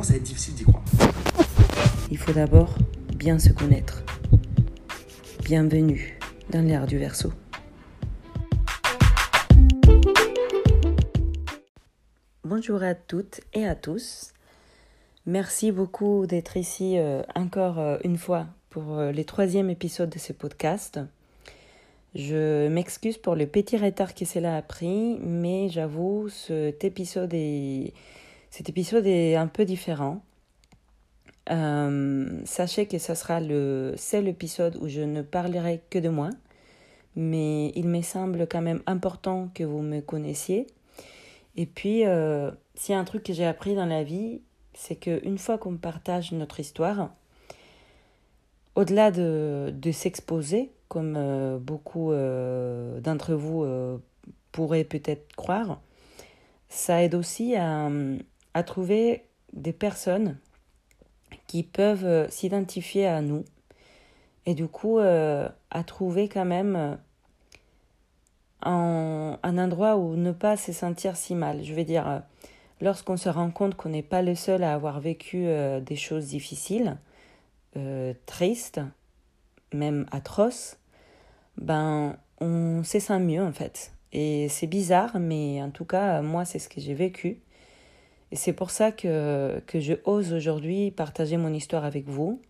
commence à être difficile d'y croire. Il faut d'abord bien se connaître. Bienvenue dans l'ère du verso. Bonjour à toutes et à tous. Merci beaucoup d'être ici euh, encore euh, une fois pour euh, les troisième épisode de ce podcast. Je m'excuse pour le petit retard que cela a pris, mais j'avoue, cet épisode est, cet épisode est un peu différent. sachez que ce sera le seul épisode où je ne parlerai que de moi, mais il me semble quand même important que vous me connaissiez et puis, euh, s'il y a un truc que j'ai appris dans la vie, c'est qu'une fois qu'on partage notre histoire, au-delà de, de s'exposer, comme euh, beaucoup euh, d'entre vous pourraient peut-être croire, ça aide aussi à, à trouver des personnes qui peuvent s'identifier à nous et du coup à trouver quand même un, un endroit où ne pas se sentir si mal. Je veux dire, euh, lorsqu'on se rend compte qu'on n'est pas le seul à avoir vécu euh, des choses difficiles, euh, tristes, même atroces, ben on se sent mieux en fait. Et c'est bizarre, mais en tout cas, moi, c'est ce que j'ai vécu. Et c'est pour ça que, que je ose aujourd'hui partager mon histoire avec vous.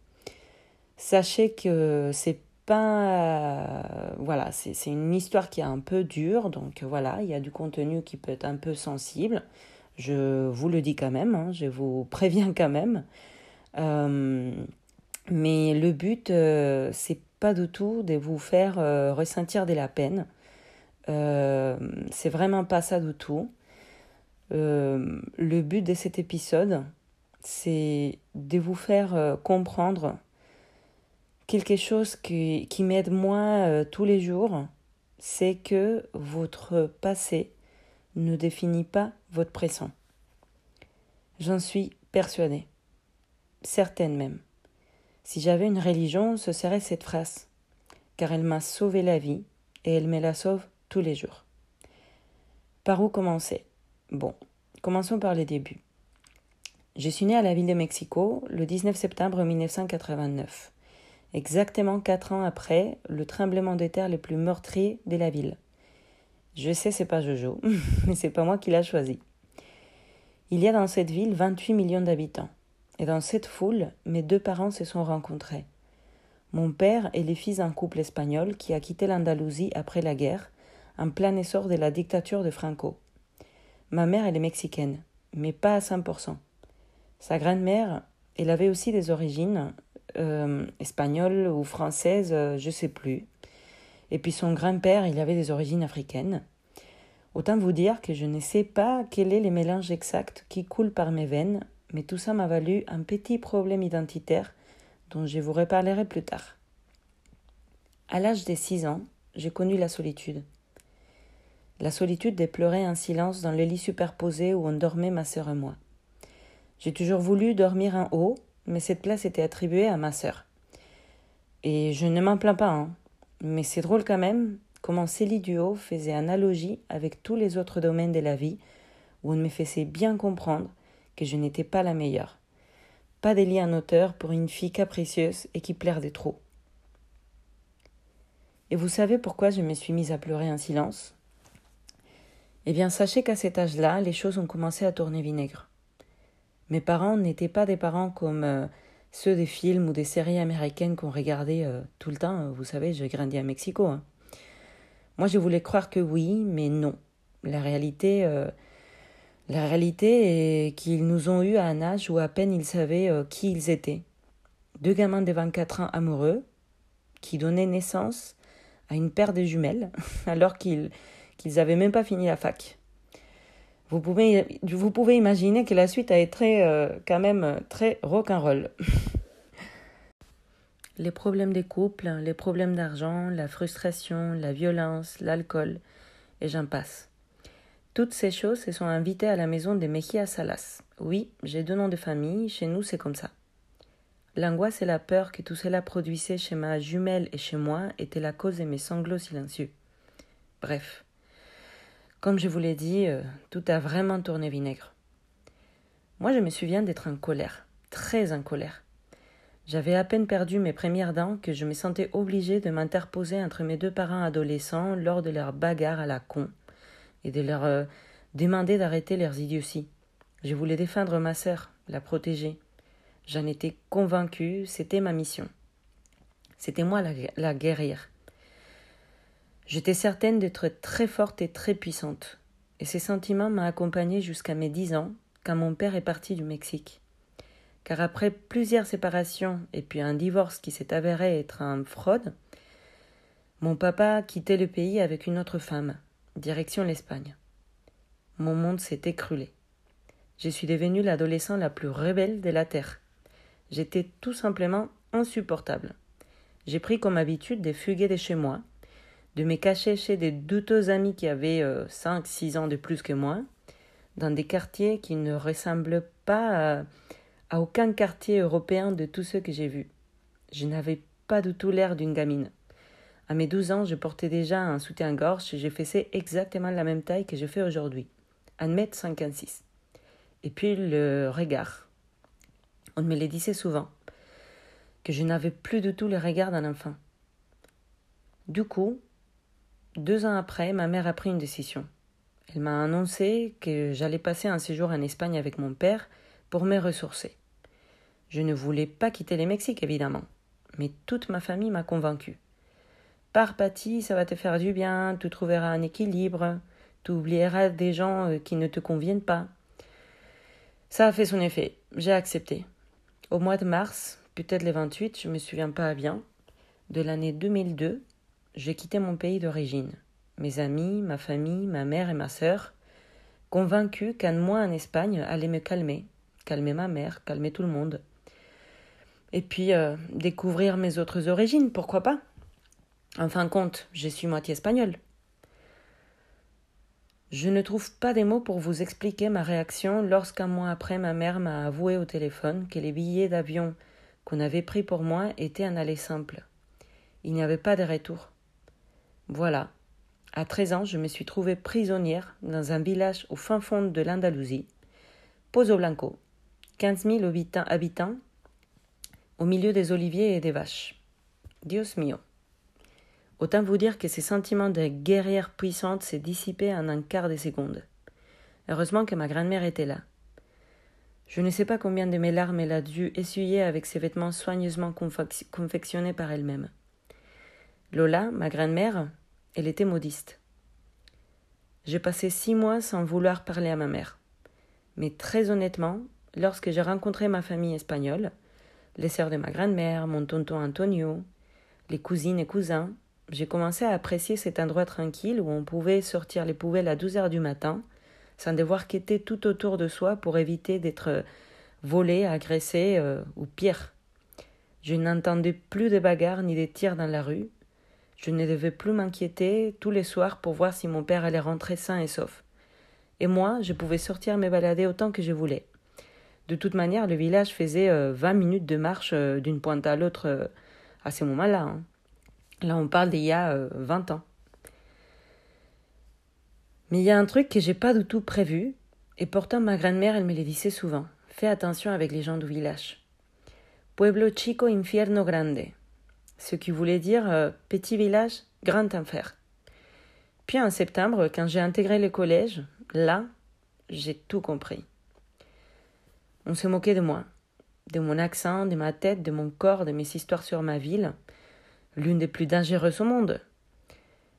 Sachez que c'est euh, voilà, c'est une histoire qui est un peu dure, donc voilà, il y a du contenu qui peut être un peu sensible. Je vous le dis quand même, hein, je vous préviens quand même. Euh, mais le but, euh, c'est pas du tout de vous faire ressentir de la peine. c'est vraiment pas ça du tout. Le but de cet épisode, c'est de vous faire comprendre quelque chose qui, qui m'aide moi euh, tous les jours, c'est que votre passé ne définit pas votre présent. J'en suis persuadée, certaine même. Si j'avais une religion, ce serait cette phrase, car elle m'a sauvé la vie et elle me la sauve tous les jours. Par où commencer? Bon, commençons par les débuts. Je suis née à la ville de Mexico le 19 septembre 1989 exactement quatre ans après le tremblement de terre le plus meurtrier de la ville. Je sais, c'est pas Jojo, mais c'est pas moi qui l'a choisi. Il y a dans cette ville 28 millions d'habitants. Et dans cette foule, mes deux parents se sont rencontrés. Mon père est le fils d'un couple espagnol qui a quitté l'Andalousie après la guerre, en plein essor de la dictature de Franco. Ma mère, elle est mexicaine, mais pas à 100%. Sa grand-mère, elle avait aussi des origines euh, espagnole ou française, euh, je sais plus. Et puis son grand-père, il avait des origines africaines. Autant vous dire que je ne sais pas quel est le mélange exact qui coule par mes veines, mais tout ça m'a valu un petit problème identitaire dont je vous reparlerai plus tard. À l'âge de six ans, j'ai connu la solitude. La solitude de pleurer en silence dans le lit superposé où on dormait ma sœur et moi. J'ai toujours voulu dormir en haut, mais cette place était attribuée à ma sœur. Et je ne m'en plains pas, hein. mais c'est drôle quand même comment Célie Duo faisait analogie avec tous les autres domaines de la vie où on me faisait bien comprendre que je n'étais pas la meilleure. Pas des liens en auteur pour une fille capricieuse et qui des trop. Et vous savez pourquoi je me suis mise à pleurer en silence? Eh bien, sachez qu'à cet âge-là, les choses ont commencé à tourner vinaigre. Mes parents n'étaient pas des parents comme euh, ceux des films ou des séries américaines qu'on regardait euh, tout le temps. Vous savez, j'ai grandi à Mexico. Hein. Moi, je voulais croire que oui, mais non. La réalité, euh, la réalité est qu'ils nous ont eu à un âge où à peine ils savaient qui ils étaient. Deux gamins de 24 ans amoureux qui donnaient naissance à une paire de jumelles alors qu'ils qu'ils n'avaient même pas fini la fac. Vous pouvez, vous pouvez imaginer que la suite a été euh, quand même très rock'n'roll. les problèmes des couples, les problèmes d'argent, la frustration, la violence, l'alcool, et j'en passe. Toutes ces choses se sont invitées à la maison de Mejia Salas. Oui, j'ai deux noms de famille, chez nous c'est comme ça. L'angoisse et la peur que tout cela produisait chez ma jumelle et chez moi étaient la cause de mes sanglots silencieux. Bref, comme je vous l'ai dit, euh, tout a vraiment tourné vinaigre. Moi, je me souviens d'être en colère, très en colère. J'avais à peine perdu mes premières dents que je me sentais obligée de m'interposer entre mes deux parents adolescents lors de leur bagarre à la con et de leur euh, demander d'arrêter leurs idioties. Je voulais défendre ma sœur, la protéger. J'en étais convaincue, c'était ma mission. C'était moi la, guerrière. J'étais certaine d'être très forte et très puissante. Et ces sentiments m'ont accompagnée jusqu'à mes dix ans, quand mon père est parti du Mexique. Car après plusieurs séparations et puis un divorce qui s'est avéré être un fraude, mon papa a quitté le pays avec une autre femme, direction l'Espagne. Mon monde s'est écroulé. Je suis devenue l'adolescent la plus rebelle de la Terre. J'étais tout simplement insupportable. J'ai pris comme habitude de fuguer de chez moi, de me cacher chez des douteux amis qui avaient euh, cinq, six ans de plus que moi, dans des quartiers qui ne ressemblent pas à, aucun quartier européen de tous ceux que j'ai vus. Je n'avais pas du tout l'air d'une gamine. À mes douze ans, je portais déjà un soutien-gorge et j'ai fessé exactement la même taille que je fais aujourd'hui, 1m56. Et puis le regard. On me le disait souvent, que je n'avais plus du tout le regard d'un enfant. Du coup, deux ans après, ma mère a pris une décision. Elle m'a annoncé que j'allais passer un séjour en Espagne avec mon père pour me ressourcer. Je ne voulais pas quitter le Mexique, évidemment, mais toute ma famille m'a convaincue. Pars, Patty, ça va te faire du bien, tu trouveras un équilibre, tu oublieras des gens euh, qui ne te conviennent pas. Ça a fait son effet, j'ai accepté. Au mois de mars, peut-être le 28, je me souviens pas bien, de l'année 2002, j'ai quitté mon pays d'origine. Mes amis, ma famille, ma mère et ma sœur, convaincus qu'un mois en Espagne allait me calmer, calmer ma mère, calmer tout le monde. Et puis euh, découvrir mes autres origines, pourquoi pas? En fin de compte, je suis moitié espagnole. Je ne trouve pas des mots pour vous expliquer ma réaction lorsqu'un mois après ma mère m'a avoué au téléphone que les billets d'avion qu'on avait pris pour moi étaient un aller simple. Il n'y avait pas de retour. Voilà. À 13 ans, je me suis trouvée prisonnière dans un village au fin fond de l'Andalousie, Pozo Blanco, 15 000 habitants, au milieu des oliviers et des vaches. Dios mio. Autant vous dire que ces sentiments de guerrière puissante s'est dissipé en un quart de seconde. Heureusement que ma grand-mère était là. Je ne sais pas combien de mes larmes elle a dû essuyer avec ses vêtements soigneusement confectionnés par elle-même. Lola, ma grand-mère, elle était modiste. J'ai passé six mois sans vouloir parler à ma mère. Mais très honnêtement, lorsque j'ai rencontré ma famille espagnole, les sœurs de ma grand-mère, mon tonton Antonio, les cousines et cousins, j'ai commencé à apprécier cet endroit tranquille où on pouvait sortir les poubelles à 12 heures du matin, sans devoir quêter tout autour de soi pour éviter d'être volé, agressé euh, ou pire. Je n'entendais plus de bagarres ni de tirs dans la rue, je ne devais plus m'inquiéter tous les soirs pour voir si mon père allait rentrer sain et sauf. Et moi, je pouvais sortir me balader autant que je voulais. De toute manière, le village faisait euh, vingt minutes de marche euh, d'une pointe à l'autre euh, à ce moment-là. Hein. Là, on parle d'il y a vingt ans. Mais il y a un truc que j'ai pas du tout prévu, et pourtant ma grand-mère, elle me le disait souvent. Fais attention avec les gens du village. Pueblo chico, infierno grande ce qui voulait dire euh, petit village, grand enfer. Puis en septembre, quand j'ai intégré le collège, là, j'ai tout compris. On se moquait de moi, de mon accent, de ma tête, de mon corps, de mes histoires sur ma ville, l'une des plus dangereuses au monde.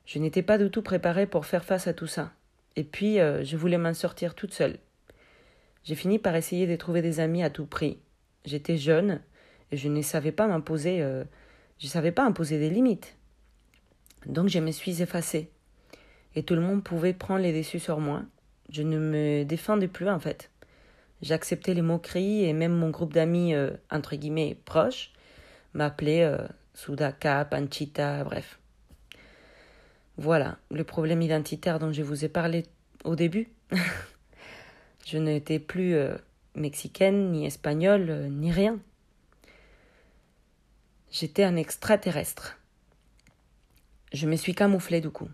Je n'étais pas du tout préparée pour faire face à tout ça. Et puis, euh, je voulais m'en sortir toute seule. J'ai fini par essayer de trouver des amis à tout prix. J'étais jeune et je ne savais pas m'imposer euh, je ne savais pas imposer des limites. Donc je me suis effacée. Et tout le monde pouvait prendre les déçus sur moi. Je ne me défendais plus en fait. J'acceptais les moqueries et même mon groupe d'amis, euh, entre guillemets, proches, m'appelait euh, Sudaka, Panchita, bref. Voilà, le problème identitaire dont je vous ai parlé au début. je n'étais plus euh, mexicaine, ni espagnole, ni rien. J'étais un extraterrestre. Je me suis camouflé du coup.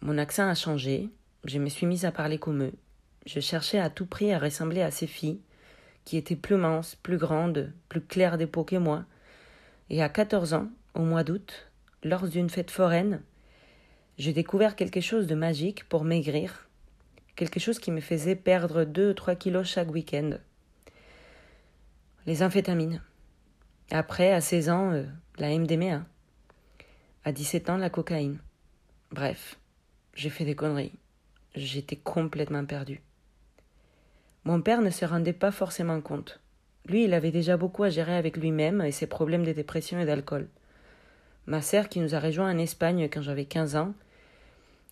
Mon accent a changé, je me suis mise à parler comme eux. Je cherchais à tout prix à ressembler à ces filles, qui était plus mince, plus grande, plus claire des que moi. Et à 14 ans, au mois d'août, lors d'une fête foraine, j'ai découvert quelque chose de magique pour maigrir, quelque chose qui me faisait perdre 2-3 kilos chaque week-end. Les amphétamines. Après, à 16 ans, euh, la MDMA. À 17 ans, la cocaïne. Bref, j'ai fait des conneries. J'étais complètement perdue. Mon père ne se rendait pas forcément compte. Lui, il avait déjà beaucoup à gérer avec lui-même et ses problèmes de dépression et d'alcool. Ma sœur, qui nous a rejoints en Espagne quand j'avais 15 ans,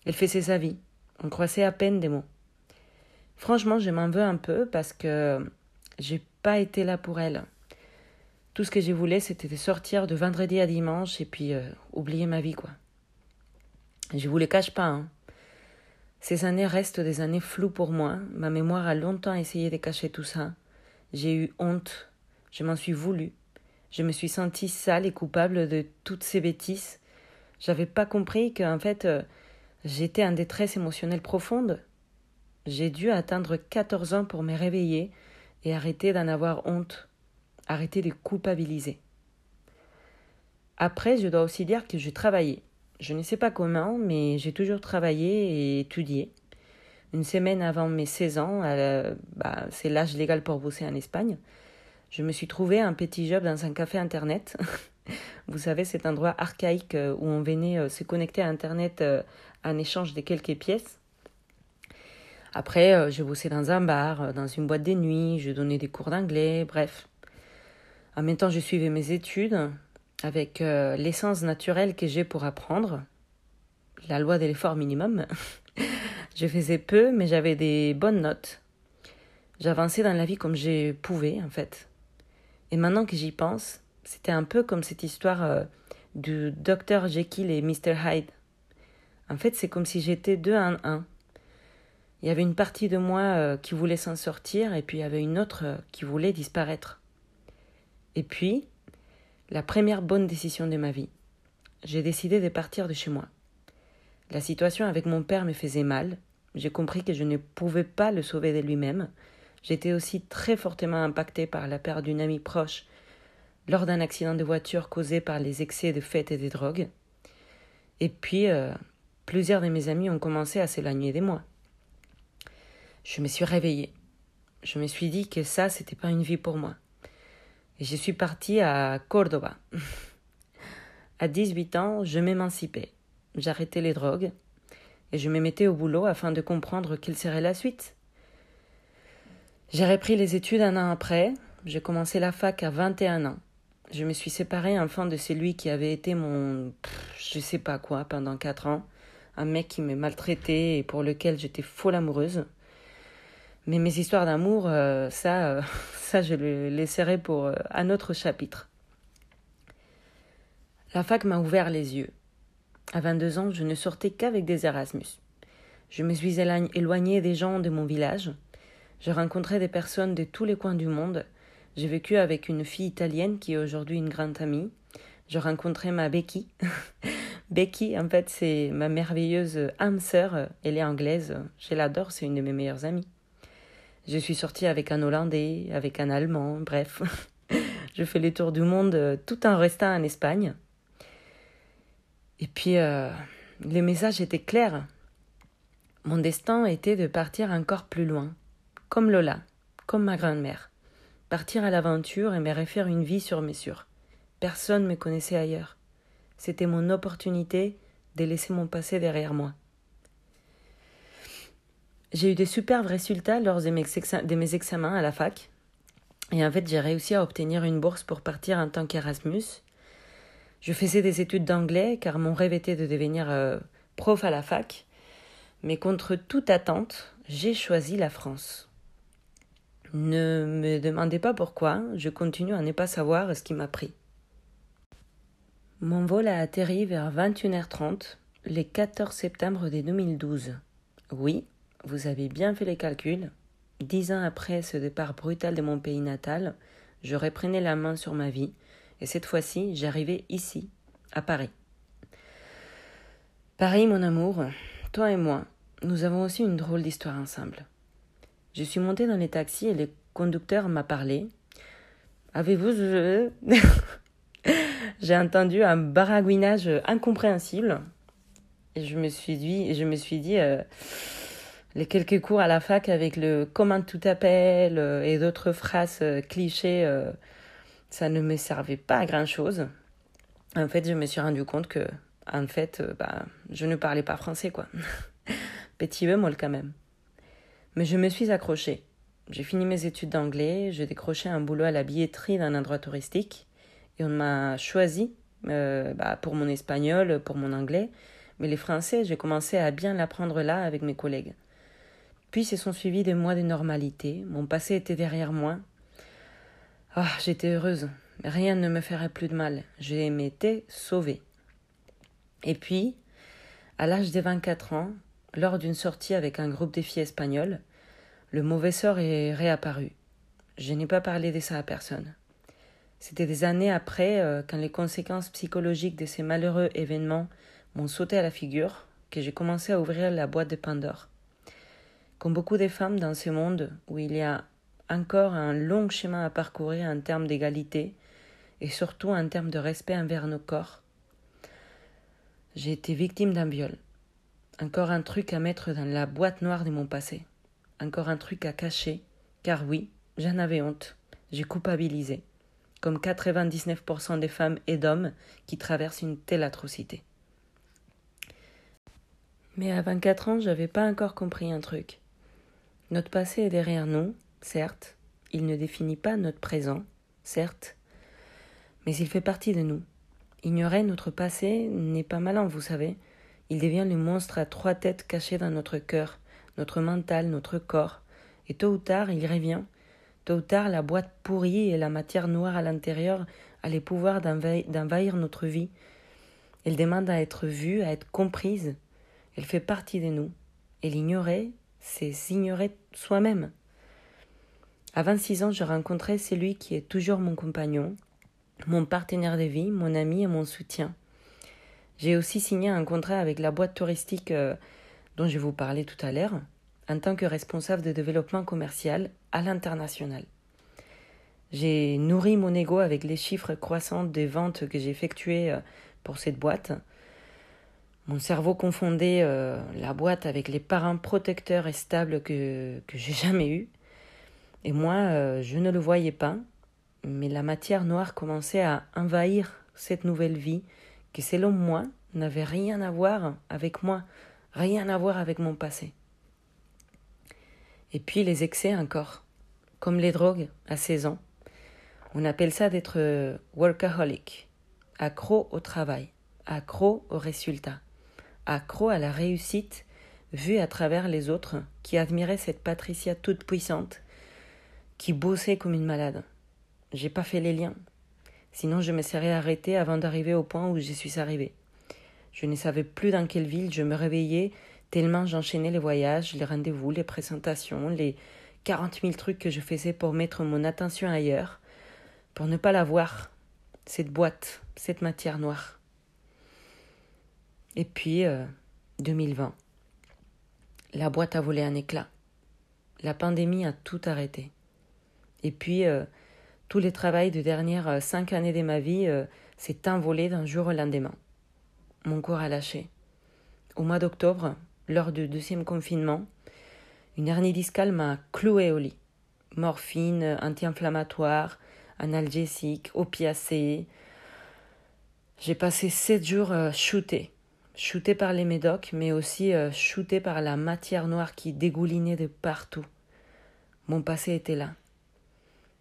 elle faisait sa vie. On croissait à peine des mots. Franchement, je m'en veux un peu parce que j'ai pas été là pour elle. Tout ce que je voulais, c'était de sortir de vendredi à dimanche et puis euh, oublier ma vie, quoi. Je vous les cache pas, hein. Ces années restent des années floues pour moi. Ma mémoire a longtemps essayé de cacher tout ça. J'ai eu honte. Je m'en suis voulu. Je me suis sentie sale et coupable de toutes ces bêtises. J'avais pas compris qu'en fait, euh, j'étais en détresse émotionnelle profonde. J'ai dû atteindre 14 ans pour me réveiller et arrêter d'en avoir honte, arrêter de culpabiliser. Après, je dois aussi dire que j'ai travaillé. Je ne sais pas comment, mais j'ai toujours travaillé et étudié. Une semaine avant mes 16 ans, bah, c'est l'âge légal pour bosser en Espagne, je me suis trouvé un petit job dans un café internet. Vous savez, cet endroit archaïque euh, où on venait euh, se connecter à internet euh, en échange de quelques pièces. Après, je bossais dans un bar, dans une boîte de nuit, je donnais des cours d'anglais, bref. En même temps, je suivais mes études avec euh, l'essence naturelle que j'ai pour apprendre, la loi de l'effort minimum. je faisais peu, mais j'avais des bonnes notes. J'avançais dans la vie comme je pouvais, en fait. Et maintenant que j'y pense, c'était un peu comme cette histoire euh, du docteur Jekyll et Mr. Hyde. En fait, c'est comme si j'étais deux en un. Il y avait une partie de moi euh, qui voulait s'en sortir et puis il y avait une autre qui voulait disparaître. Et puis, la première bonne décision de ma vie. J'ai décidé de partir de chez moi. La situation avec mon père me faisait mal. J'ai compris que je ne pouvais pas le sauver de lui-même. J'étais aussi très fortement impactée par la perte d'une amie proche lors d'un accident de voiture causé par les excès de fêtes et de drogues. Et puis, euh, plusieurs de mes amis ont commencé à s'éloigner de moi je me suis réveillée. Je me suis dit que ça, c'était pas une vie pour moi. Et je suis partie à Cordoba. à 18 ans, je m'émancipais. J'arrêtais les drogues et je me mettais au boulot afin de comprendre quelle serait la suite. J'ai repris les études un an après. J'ai commencé la fac à 21 ans. Je me suis séparée enfin de celui qui avait été mon je sais pas quoi pendant quatre ans, un mec qui me maltraitait et pour lequel j'étais folle amoureuse. Mais mes histoires d'amour, euh, ça, euh, ça, je le laisserai pour euh, un autre chapitre. La fac m'a ouvert les yeux. À 22 ans, je ne sortais qu'avec des Erasmus. Je me suis éloignée des gens de mon village. Je rencontrais des personnes de tous les coins du monde. J'ai vécu avec une fille italienne qui est aujourd'hui une grande amie. Je rencontrais ma Becky. Becky, en fait, c'est ma merveilleuse âme sœur. Elle est anglaise. Je l'adore, c'est une de mes meilleures amies. Je suis sortie avec un Hollandais, avec un Allemand, bref. je fais les tours du monde euh, tout en restant en Espagne. Et puis, euh, les messages étaient clairs. Mon destin était de partir encore plus loin, comme Lola, comme ma grand-mère. Partir à l'aventure et me refaire une vie sur mesure. Personne ne me connaissait ailleurs. C'était mon opportunité de laisser mon passé derrière moi. J'ai eu des superbes résultats lors de mes, examens à la fac. Et en fait, j'ai réussi à obtenir une bourse pour partir en tant qu'Erasmus. Je faisais des études d'anglais car mon rêve était de devenir euh, prof à la fac. Mais contre toute attente, j'ai choisi la France. Ne me demandez pas pourquoi, je continue à ne pas savoir ce qui m'a pris. Mon vol a atterri vers 21h30 le 14 septembre 2012. Oui, vous avez bien fait les calculs. Dix ans après ce départ brutal de mon pays natal, je reprenais la main sur ma vie, et cette fois-ci, j'arrivais ici, à Paris. Paris, mon amour, toi et moi, nous avons aussi une drôle d'histoire ensemble. Je suis montée dans les taxis et le conducteur m'a parlé. Avez-vous... J'ai entendu un baragouinage incompréhensible. Et je me suis dit, je me suis dit euh, les quelques cours à la fac avec le comment tout appelle euh, et d'autres phrases euh, clichés, ça ne me servait pas à grand chose. En fait, je me suis rendu compte que, en fait, bah, je ne parlais pas français, quoi. Petit bémol quand même. Mais je me suis accrochée. J'ai fini mes études d'anglais, j'ai décroché un boulot à la billetterie d'un endroit touristique et on m'a choisi euh, bah, pour mon espagnol, pour mon anglais, mais les français, j'ai commencé à bien l'apprendre là avec mes collègues. Puis se sont suivis des mois de normalité, mon passé était derrière moi. Ah, j'étais heureuse, rien ne me ferait plus de mal, j'ai m'étais sauvée. Et puis, à l'âge de 24 ans, lors d'une sortie avec un groupe de filles espagnoles, le mauvais sort est réapparu. Je n'ai pas parlé de ça à personne. C'était des années après, euh, quand les conséquences psychologiques de ces malheureux événements m'ont sauté à la figure, que j'ai commencé à ouvrir la boîte de Pandore. Comme beaucoup de femmes dans ce monde où il y a encore un long chemin à parcourir en termes d'égalité et surtout en termes de respect envers nos corps, j'ai été victime d'un viol. Encore un truc à mettre dans la boîte noire de mon passé. Encore un truc à cacher, car oui, j'en avais honte. J'ai culpabilisé comme 99% des femmes et d'hommes qui traversent une telle atrocité. Mais à 24 ans, j'avais pas encore compris un truc. Notre passé est derrière nous, certes, il ne définit pas notre présent, certes, mais il fait partie de nous. Ignorer notre passé n'est pas malin, vous savez. Il devient le monstre à trois têtes caché dans notre cœur, notre mental, notre corps, et tôt ou tard il revient Tôt ou tard, la boîte pourrie et la matière noire à l'intérieur a les pouvoirs d'envahir notre vie. Elle demande à être vue, à être comprise. Elle fait partie de nous. Et l'ignorer, c'est s'ignorer soi-même. À 26 ans, je rencontrais celui qui est toujours mon compagnon, mon partenaire de vie, mon ami et mon soutien. J'ai aussi signé un contrat avec la boîte touristique euh, dont je vous parlais tout à l'heure en tant que responsable de développement commercial à l'international. J'ai nourri mon ego avec les chiffres croissants des ventes que j'ai effectuées euh, pour cette boîte. Mon cerveau confondait euh, la boîte avec les parents protecteurs et stables que, que j'ai jamais eus. Et moi, euh, je ne le voyais pas, mais la matière noire commençait à envahir cette nouvelle vie qui, selon moi, n'avait rien à voir avec moi, rien à voir avec mon passé. Et puis les excès encore, comme les drogues à 16 ans. On appelle ça d'être workaholic, accro au travail, accro aux résultats, accro à la réussite vue à travers les autres qui admiraient cette Patricia toute puissante qui bossait comme une malade. J'ai pas fait les liens. Sinon, je me serais arrêté avant d'arriver au point où je suis arrivé. Je ne savais plus dans quelle ville je me réveillais tellement j'enchaînais les voyages, les rendez-vous, les présentations, les quarante mille trucs que je faisais pour mettre mon attention ailleurs, pour ne pas la voir, cette boîte, cette matière noire. Et puis, 2020, euh, la boîte a volé un éclat. La pandémie a tout arrêté. Et puis, euh, tous les travaux de dernières euh, cinq années de ma vie s'est envolé d'un jour au lendemain. Mon corps a lâché. Au mois d'octobre, lors du deuxième confinement, une hernie discale m'a cloué au lit. Morphine, anti-inflammatoire, analgésique, opiacés. J'ai passé sept jours euh, shooté. Par les médocs, mais aussi euh, shooté par la matière noire qui dégoulinait de partout. Mon passé était là.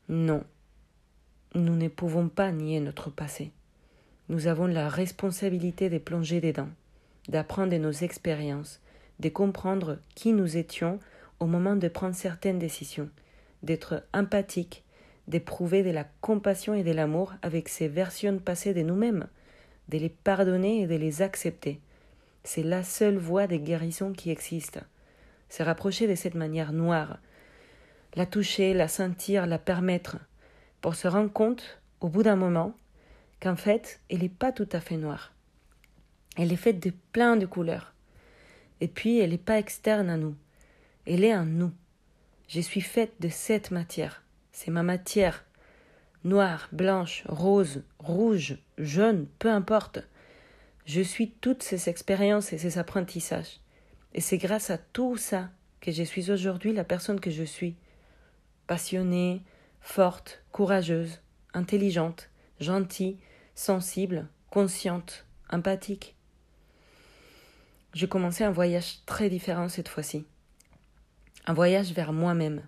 Non, nous ne pouvons pas nier notre passé. Nous avons la responsabilité de plonger dedans, d'apprendre de nos expériences, de comprendre qui nous étions au moment de prendre certaines décisions, d'être empathique, d'éprouver de la compassion et de l'amour avec ces versions passées de nous-mêmes, de les pardonner et de les accepter. C'est la seule voie de guérison qui existe. Se rapprocher de cette manière noire, la toucher, la sentir, la permettre, pour se rendre compte, au bout d'un moment, qu'en fait, elle n'est pas tout à fait noire. Elle est faite de plein de couleurs. Et puis, elle n'est pas externe à nous. Elle est en nous. Je suis faite de cette matière. C'est ma matière. Noire, blanche, rose, rouge, jaune, peu importe. Je suis toutes ces expériences et ces apprentissages. Et c'est grâce à tout ça que je suis aujourd'hui la personne que je suis. Passionnée, forte, courageuse, intelligente, gentille, sensible, consciente, empathique. J'ai commencé un voyage très différent cette fois-ci. Un voyage vers moi-même.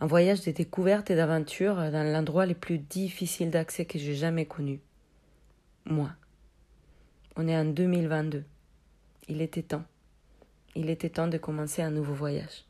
Un voyage de découverte et d'aventure dans l'endroit le plus difficile d'accès que j'ai jamais connu. Moi. On est en 2022. Il était temps. Il était temps de commencer un nouveau voyage.